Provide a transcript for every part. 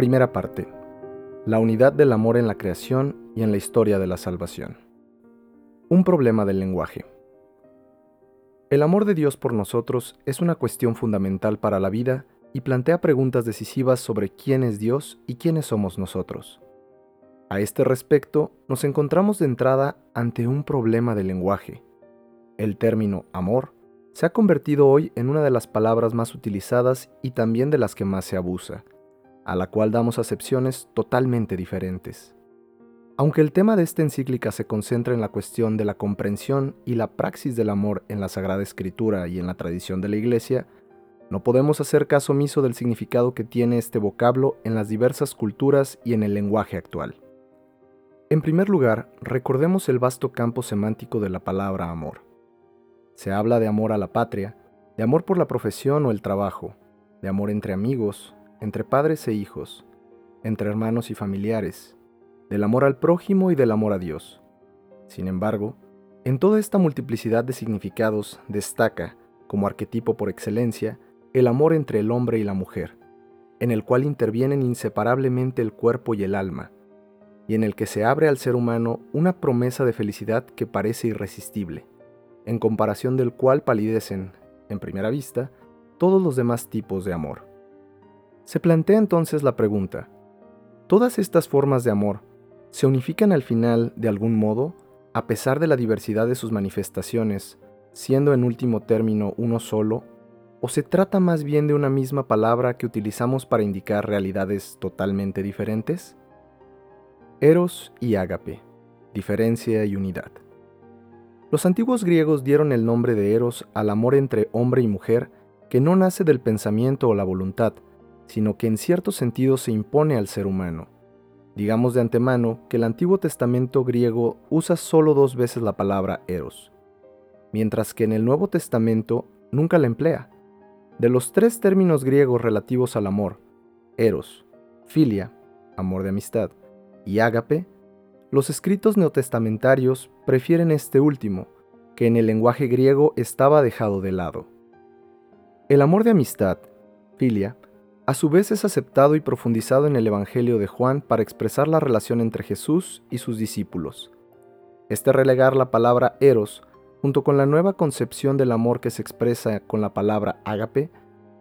Primera parte. La unidad del amor en la creación y en la historia de la salvación. Un problema del lenguaje. El amor de Dios por nosotros es una cuestión fundamental para la vida y plantea preguntas decisivas sobre quién es Dios y quiénes somos nosotros. A este respecto, nos encontramos de entrada ante un problema del lenguaje. El término amor se ha convertido hoy en una de las palabras más utilizadas y también de las que más se abusa a la cual damos acepciones totalmente diferentes. Aunque el tema de esta encíclica se concentra en la cuestión de la comprensión y la praxis del amor en la Sagrada Escritura y en la tradición de la Iglesia, no podemos hacer caso omiso del significado que tiene este vocablo en las diversas culturas y en el lenguaje actual. En primer lugar, recordemos el vasto campo semántico de la palabra amor. Se habla de amor a la patria, de amor por la profesión o el trabajo, de amor entre amigos, entre padres e hijos, entre hermanos y familiares, del amor al prójimo y del amor a Dios. Sin embargo, en toda esta multiplicidad de significados destaca, como arquetipo por excelencia, el amor entre el hombre y la mujer, en el cual intervienen inseparablemente el cuerpo y el alma, y en el que se abre al ser humano una promesa de felicidad que parece irresistible, en comparación del cual palidecen, en primera vista, todos los demás tipos de amor. Se plantea entonces la pregunta, ¿todas estas formas de amor se unifican al final de algún modo, a pesar de la diversidad de sus manifestaciones, siendo en último término uno solo, o se trata más bien de una misma palabra que utilizamos para indicar realidades totalmente diferentes? Eros y ágape, diferencia y unidad. Los antiguos griegos dieron el nombre de Eros al amor entre hombre y mujer que no nace del pensamiento o la voluntad, sino que en cierto sentido se impone al ser humano. Digamos de antemano que el Antiguo Testamento griego usa solo dos veces la palabra eros, mientras que en el Nuevo Testamento nunca la emplea. De los tres términos griegos relativos al amor, eros, filia, amor de amistad, y ágape, los escritos neotestamentarios prefieren este último, que en el lenguaje griego estaba dejado de lado. El amor de amistad, filia, a su vez es aceptado y profundizado en el Evangelio de Juan para expresar la relación entre Jesús y sus discípulos. Este relegar la palabra eros, junto con la nueva concepción del amor que se expresa con la palabra ágape,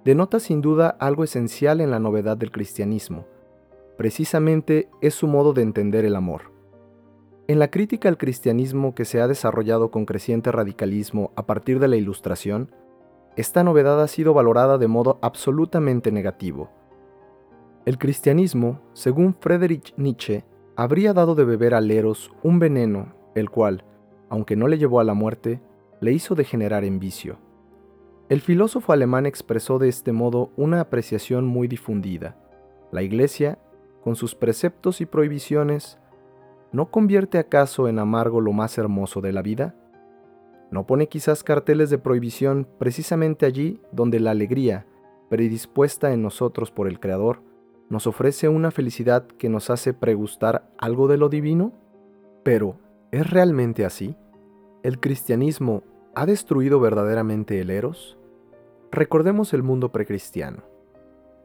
denota sin duda algo esencial en la novedad del cristianismo. Precisamente es su modo de entender el amor. En la crítica al cristianismo que se ha desarrollado con creciente radicalismo a partir de la Ilustración, esta novedad ha sido valorada de modo absolutamente negativo. El cristianismo, según Friedrich Nietzsche, habría dado de beber a Leros un veneno, el cual, aunque no le llevó a la muerte, le hizo degenerar en vicio. El filósofo alemán expresó de este modo una apreciación muy difundida. La Iglesia, con sus preceptos y prohibiciones, ¿no convierte acaso en amargo lo más hermoso de la vida? ¿No pone quizás carteles de prohibición precisamente allí donde la alegría, predispuesta en nosotros por el Creador, nos ofrece una felicidad que nos hace pregustar algo de lo divino? Pero, ¿es realmente así? ¿El cristianismo ha destruido verdaderamente el eros? Recordemos el mundo precristiano.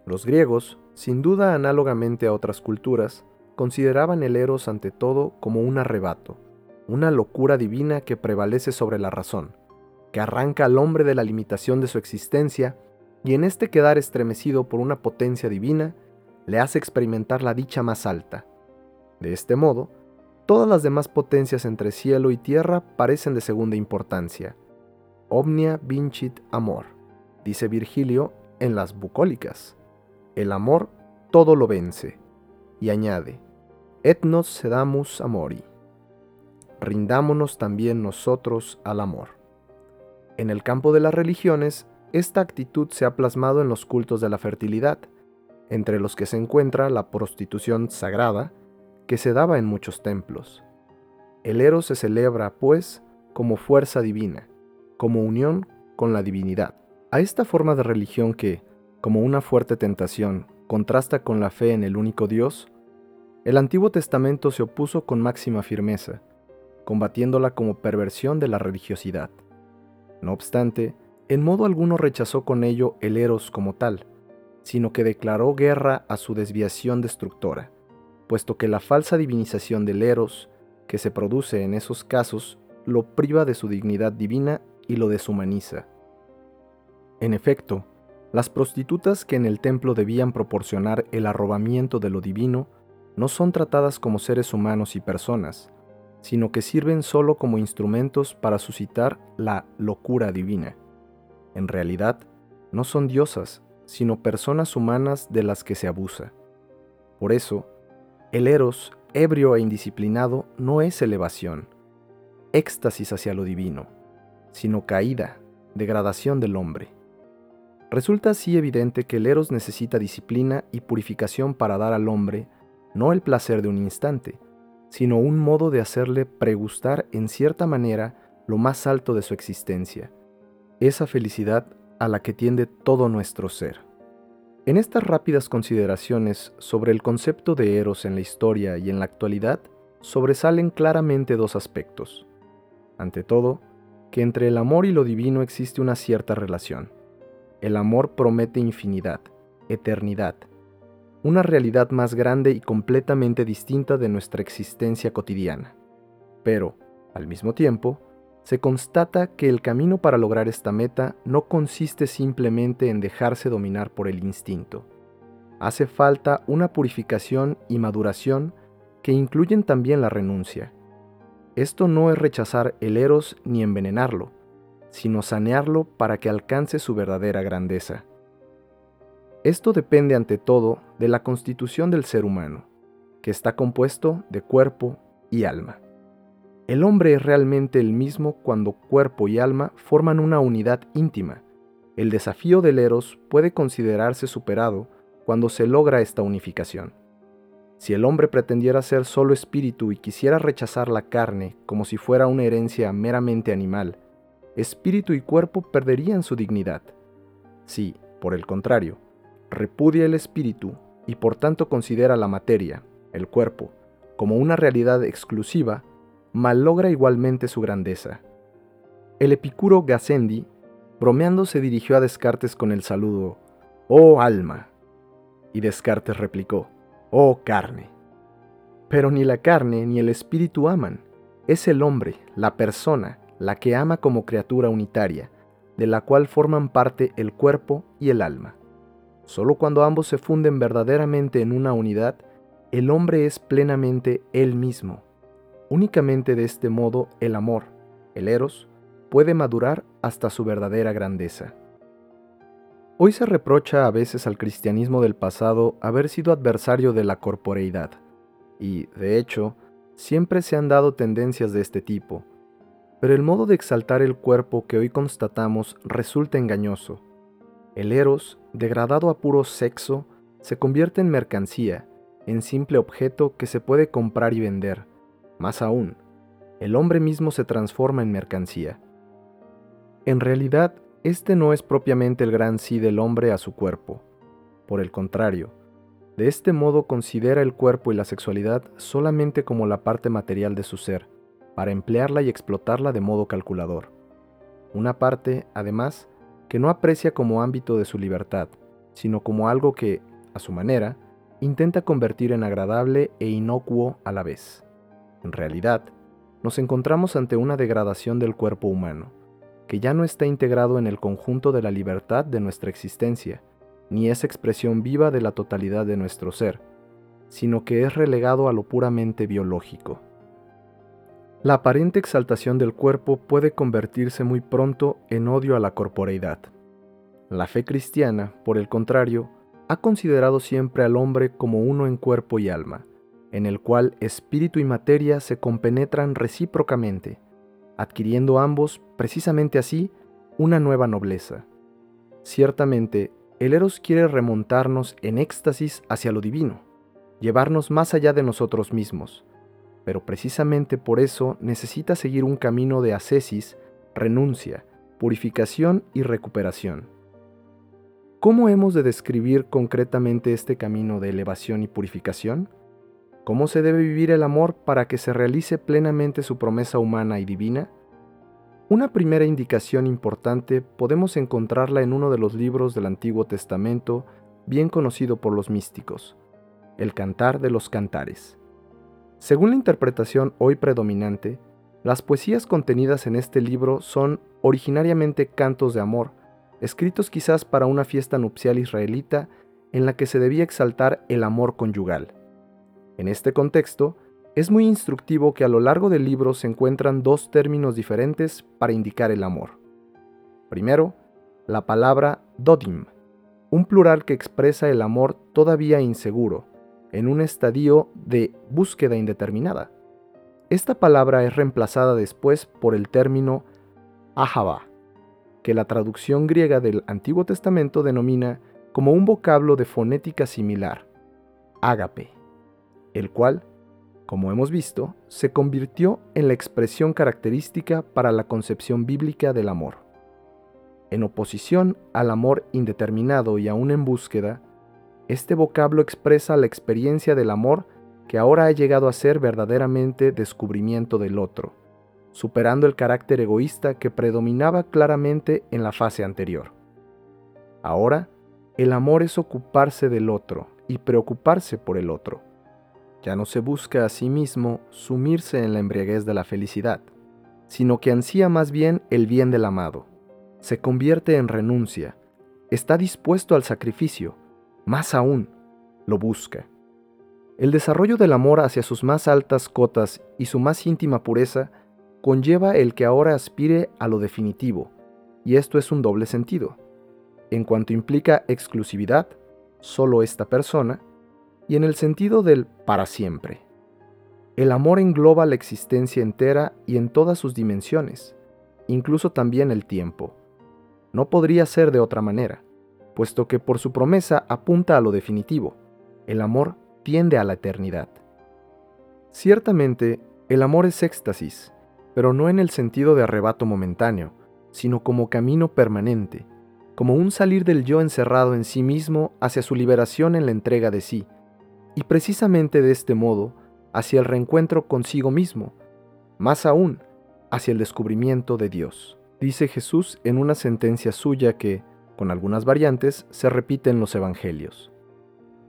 Los griegos, sin duda análogamente a otras culturas, consideraban el eros ante todo como un arrebato, una locura divina que prevalece sobre la razón, que arranca al hombre de la limitación de su existencia y en este quedar estremecido por una potencia divina, le hace experimentar la dicha más alta. De este modo, todas las demás potencias entre cielo y tierra parecen de segunda importancia. Omnia vincit amor, dice Virgilio en las bucólicas. El amor todo lo vence. Y añade, et nos sedamus amori rindámonos también nosotros al amor. En el campo de las religiones, esta actitud se ha plasmado en los cultos de la fertilidad, entre los que se encuentra la prostitución sagrada, que se daba en muchos templos. El eros se celebra, pues, como fuerza divina, como unión con la divinidad. A esta forma de religión que, como una fuerte tentación, contrasta con la fe en el único Dios, el Antiguo Testamento se opuso con máxima firmeza, combatiéndola como perversión de la religiosidad. No obstante, en modo alguno rechazó con ello el eros como tal, sino que declaró guerra a su desviación destructora, puesto que la falsa divinización del Eros que se produce en esos casos lo priva de su dignidad divina y lo deshumaniza. En efecto, las prostitutas que en el templo debían proporcionar el arrobamiento de lo divino no son tratadas como seres humanos y personas, sino que sirven solo como instrumentos para suscitar la locura divina. En realidad, no son diosas, sino personas humanas de las que se abusa. Por eso, el eros, ebrio e indisciplinado, no es elevación, éxtasis hacia lo divino, sino caída, degradación del hombre. Resulta así evidente que el eros necesita disciplina y purificación para dar al hombre no el placer de un instante, sino un modo de hacerle pregustar en cierta manera lo más alto de su existencia, esa felicidad a la que tiende todo nuestro ser. En estas rápidas consideraciones sobre el concepto de Eros en la historia y en la actualidad, sobresalen claramente dos aspectos. Ante todo, que entre el amor y lo divino existe una cierta relación. El amor promete infinidad, eternidad, una realidad más grande y completamente distinta de nuestra existencia cotidiana. Pero, al mismo tiempo, se constata que el camino para lograr esta meta no consiste simplemente en dejarse dominar por el instinto. Hace falta una purificación y maduración que incluyen también la renuncia. Esto no es rechazar el eros ni envenenarlo, sino sanearlo para que alcance su verdadera grandeza. Esto depende ante todo de la constitución del ser humano, que está compuesto de cuerpo y alma. El hombre es realmente el mismo cuando cuerpo y alma forman una unidad íntima. El desafío del eros puede considerarse superado cuando se logra esta unificación. Si el hombre pretendiera ser solo espíritu y quisiera rechazar la carne como si fuera una herencia meramente animal, espíritu y cuerpo perderían su dignidad. Si, por el contrario, repudia el espíritu y por tanto considera la materia, el cuerpo, como una realidad exclusiva, malogra igualmente su grandeza. El epicuro Gassendi, bromeando, se dirigió a Descartes con el saludo, Oh alma. Y Descartes replicó, Oh carne. Pero ni la carne ni el espíritu aman, es el hombre, la persona, la que ama como criatura unitaria, de la cual forman parte el cuerpo y el alma. Solo cuando ambos se funden verdaderamente en una unidad, el hombre es plenamente él mismo. Únicamente de este modo el amor, el eros, puede madurar hasta su verdadera grandeza. Hoy se reprocha a veces al cristianismo del pasado haber sido adversario de la corporeidad, y, de hecho, siempre se han dado tendencias de este tipo, pero el modo de exaltar el cuerpo que hoy constatamos resulta engañoso el eros, degradado a puro sexo, se convierte en mercancía, en simple objeto que se puede comprar y vender. Más aún, el hombre mismo se transforma en mercancía. En realidad, este no es propiamente el gran sí del hombre a su cuerpo. Por el contrario, de este modo considera el cuerpo y la sexualidad solamente como la parte material de su ser, para emplearla y explotarla de modo calculador. Una parte, además, que no aprecia como ámbito de su libertad, sino como algo que, a su manera, intenta convertir en agradable e inocuo a la vez. En realidad, nos encontramos ante una degradación del cuerpo humano, que ya no está integrado en el conjunto de la libertad de nuestra existencia, ni es expresión viva de la totalidad de nuestro ser, sino que es relegado a lo puramente biológico. La aparente exaltación del cuerpo puede convertirse muy pronto en odio a la corporeidad. La fe cristiana, por el contrario, ha considerado siempre al hombre como uno en cuerpo y alma, en el cual espíritu y materia se compenetran recíprocamente, adquiriendo ambos, precisamente así, una nueva nobleza. Ciertamente, el Eros quiere remontarnos en éxtasis hacia lo divino, llevarnos más allá de nosotros mismos, pero precisamente por eso necesita seguir un camino de ascesis, renuncia, purificación y recuperación. ¿Cómo hemos de describir concretamente este camino de elevación y purificación? ¿Cómo se debe vivir el amor para que se realice plenamente su promesa humana y divina? Una primera indicación importante podemos encontrarla en uno de los libros del Antiguo Testamento bien conocido por los místicos, el cantar de los cantares. Según la interpretación hoy predominante, las poesías contenidas en este libro son originariamente cantos de amor, escritos quizás para una fiesta nupcial israelita en la que se debía exaltar el amor conyugal. En este contexto, es muy instructivo que a lo largo del libro se encuentran dos términos diferentes para indicar el amor. Primero, la palabra dodim, un plural que expresa el amor todavía inseguro, en un estadio de búsqueda indeterminada. Esta palabra es reemplazada después por el término ahava, que la traducción griega del Antiguo Testamento denomina como un vocablo de fonética similar, ágape, el cual, como hemos visto, se convirtió en la expresión característica para la concepción bíblica del amor. En oposición al amor indeterminado y aún en búsqueda, este vocablo expresa la experiencia del amor que ahora ha llegado a ser verdaderamente descubrimiento del otro, superando el carácter egoísta que predominaba claramente en la fase anterior. Ahora, el amor es ocuparse del otro y preocuparse por el otro. Ya no se busca a sí mismo sumirse en la embriaguez de la felicidad, sino que ansía más bien el bien del amado. Se convierte en renuncia, está dispuesto al sacrificio, más aún, lo busca. El desarrollo del amor hacia sus más altas cotas y su más íntima pureza conlleva el que ahora aspire a lo definitivo, y esto es un doble sentido. En cuanto implica exclusividad, solo esta persona, y en el sentido del para siempre. El amor engloba la existencia entera y en todas sus dimensiones, incluso también el tiempo. No podría ser de otra manera puesto que por su promesa apunta a lo definitivo. El amor tiende a la eternidad. Ciertamente, el amor es éxtasis, pero no en el sentido de arrebato momentáneo, sino como camino permanente, como un salir del yo encerrado en sí mismo hacia su liberación en la entrega de sí, y precisamente de este modo, hacia el reencuentro consigo mismo, más aún, hacia el descubrimiento de Dios. Dice Jesús en una sentencia suya que, con algunas variantes, se repite en los Evangelios.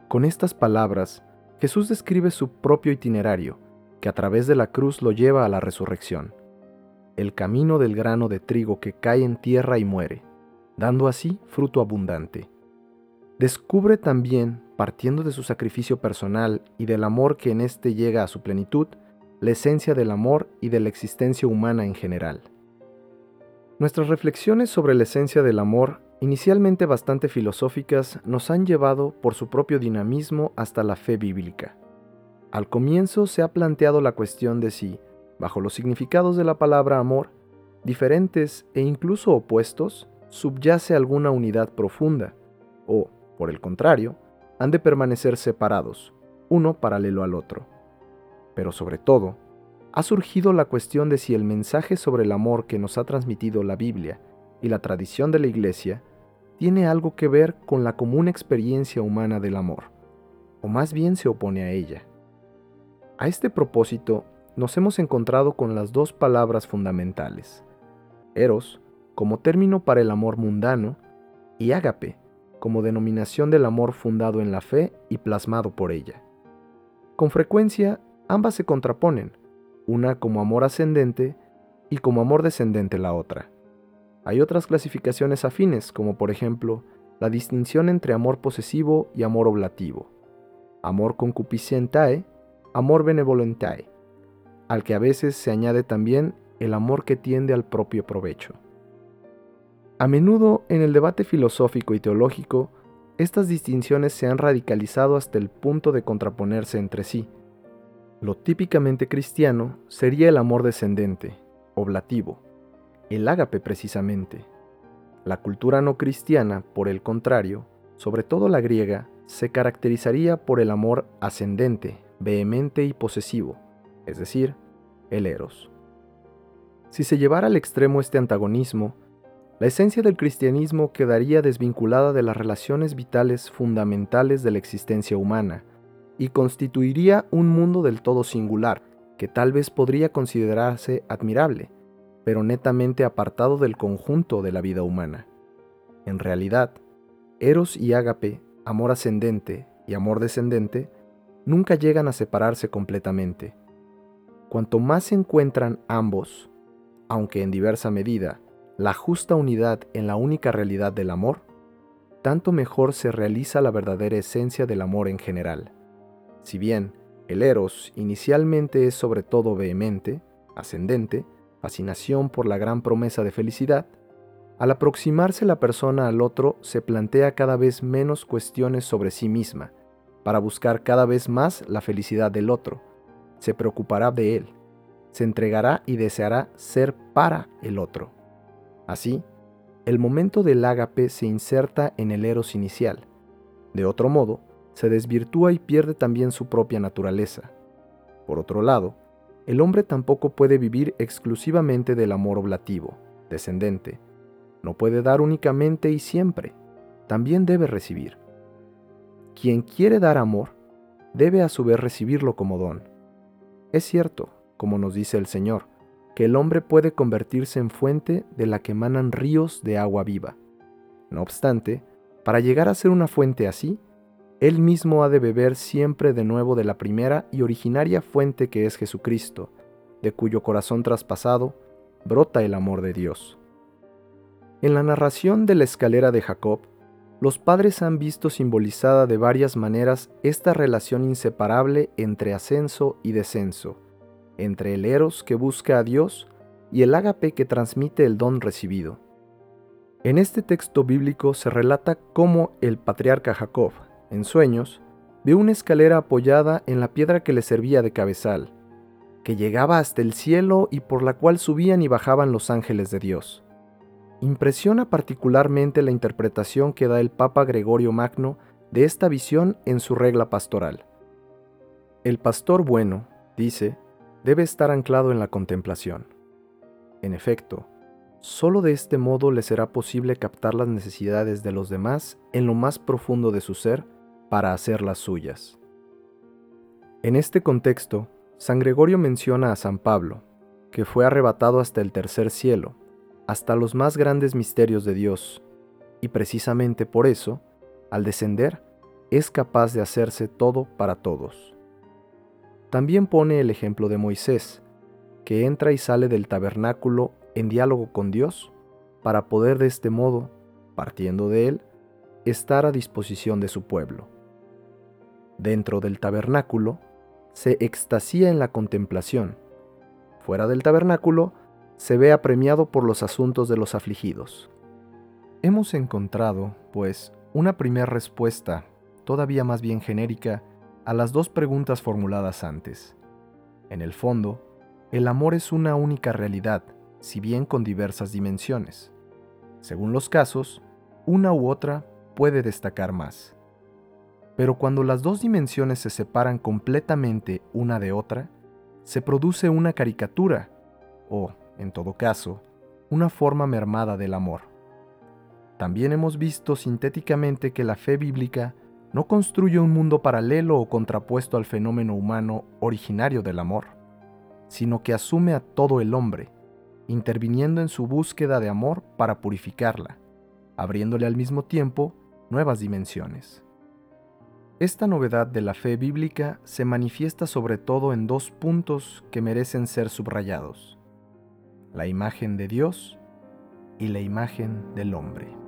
Con estas palabras, Jesús describe su propio itinerario, que a través de la cruz lo lleva a la resurrección, el camino del grano de trigo que cae en tierra y muere, dando así fruto abundante. Descubre también, partiendo de su sacrificio personal y del amor que en éste llega a su plenitud, la esencia del amor y de la existencia humana en general. Nuestras reflexiones sobre la esencia del amor inicialmente bastante filosóficas, nos han llevado por su propio dinamismo hasta la fe bíblica. Al comienzo se ha planteado la cuestión de si, bajo los significados de la palabra amor, diferentes e incluso opuestos, subyace alguna unidad profunda, o, por el contrario, han de permanecer separados, uno paralelo al otro. Pero sobre todo, ha surgido la cuestión de si el mensaje sobre el amor que nos ha transmitido la Biblia y la tradición de la Iglesia tiene algo que ver con la común experiencia humana del amor, o más bien se opone a ella. A este propósito, nos hemos encontrado con las dos palabras fundamentales, eros como término para el amor mundano y ágape como denominación del amor fundado en la fe y plasmado por ella. Con frecuencia, ambas se contraponen, una como amor ascendente y como amor descendente la otra. Hay otras clasificaciones afines, como por ejemplo la distinción entre amor posesivo y amor oblativo, amor concupiscentae, amor benevolentae, al que a veces se añade también el amor que tiende al propio provecho. A menudo en el debate filosófico y teológico, estas distinciones se han radicalizado hasta el punto de contraponerse entre sí. Lo típicamente cristiano sería el amor descendente, oblativo, el ágape precisamente. La cultura no cristiana, por el contrario, sobre todo la griega, se caracterizaría por el amor ascendente, vehemente y posesivo, es decir, el eros. Si se llevara al extremo este antagonismo, la esencia del cristianismo quedaría desvinculada de las relaciones vitales fundamentales de la existencia humana y constituiría un mundo del todo singular, que tal vez podría considerarse admirable, pero netamente apartado del conjunto de la vida humana. En realidad, Eros y Ágape amor ascendente y amor descendente, nunca llegan a separarse completamente. Cuanto más se encuentran ambos, aunque en diversa medida, la justa unidad en la única realidad del amor, tanto mejor se realiza la verdadera esencia del amor en general. Si bien el eros inicialmente es sobre todo vehemente, ascendente, fascinación por la gran promesa de felicidad, al aproximarse la persona al otro se plantea cada vez menos cuestiones sobre sí misma, para buscar cada vez más la felicidad del otro, se preocupará de él, se entregará y deseará ser para el otro. Así, el momento del ágape se inserta en el eros inicial. De otro modo, se desvirtúa y pierde también su propia naturaleza. Por otro lado, el hombre tampoco puede vivir exclusivamente del amor oblativo, descendente. No puede dar únicamente y siempre, también debe recibir. Quien quiere dar amor, debe a su vez recibirlo como don. Es cierto, como nos dice el Señor, que el hombre puede convertirse en fuente de la que emanan ríos de agua viva. No obstante, para llegar a ser una fuente así, él mismo ha de beber siempre de nuevo de la primera y originaria fuente que es Jesucristo, de cuyo corazón traspasado brota el amor de Dios. En la narración de la escalera de Jacob, los padres han visto simbolizada de varias maneras esta relación inseparable entre ascenso y descenso, entre el eros que busca a Dios y el ágape que transmite el don recibido. En este texto bíblico se relata cómo el patriarca Jacob, en sueños, ve una escalera apoyada en la piedra que le servía de cabezal, que llegaba hasta el cielo y por la cual subían y bajaban los ángeles de Dios. Impresiona particularmente la interpretación que da el Papa Gregorio Magno de esta visión en su regla pastoral. El pastor bueno, dice, debe estar anclado en la contemplación. En efecto, Solo de este modo le será posible captar las necesidades de los demás en lo más profundo de su ser para hacerlas suyas. En este contexto, San Gregorio menciona a San Pablo, que fue arrebatado hasta el tercer cielo, hasta los más grandes misterios de Dios, y precisamente por eso, al descender, es capaz de hacerse todo para todos. También pone el ejemplo de Moisés, que entra y sale del tabernáculo en diálogo con Dios para poder de este modo, partiendo de Él, estar a disposición de su pueblo. Dentro del tabernáculo, se extasía en la contemplación. Fuera del tabernáculo, se ve apremiado por los asuntos de los afligidos. Hemos encontrado, pues, una primera respuesta, todavía más bien genérica, a las dos preguntas formuladas antes. En el fondo, el amor es una única realidad, si bien con diversas dimensiones. Según los casos, una u otra puede destacar más. Pero cuando las dos dimensiones se separan completamente una de otra, se produce una caricatura, o, en todo caso, una forma mermada del amor. También hemos visto sintéticamente que la fe bíblica no construye un mundo paralelo o contrapuesto al fenómeno humano originario del amor, sino que asume a todo el hombre, interviniendo en su búsqueda de amor para purificarla, abriéndole al mismo tiempo nuevas dimensiones. Esta novedad de la fe bíblica se manifiesta sobre todo en dos puntos que merecen ser subrayados, la imagen de Dios y la imagen del hombre.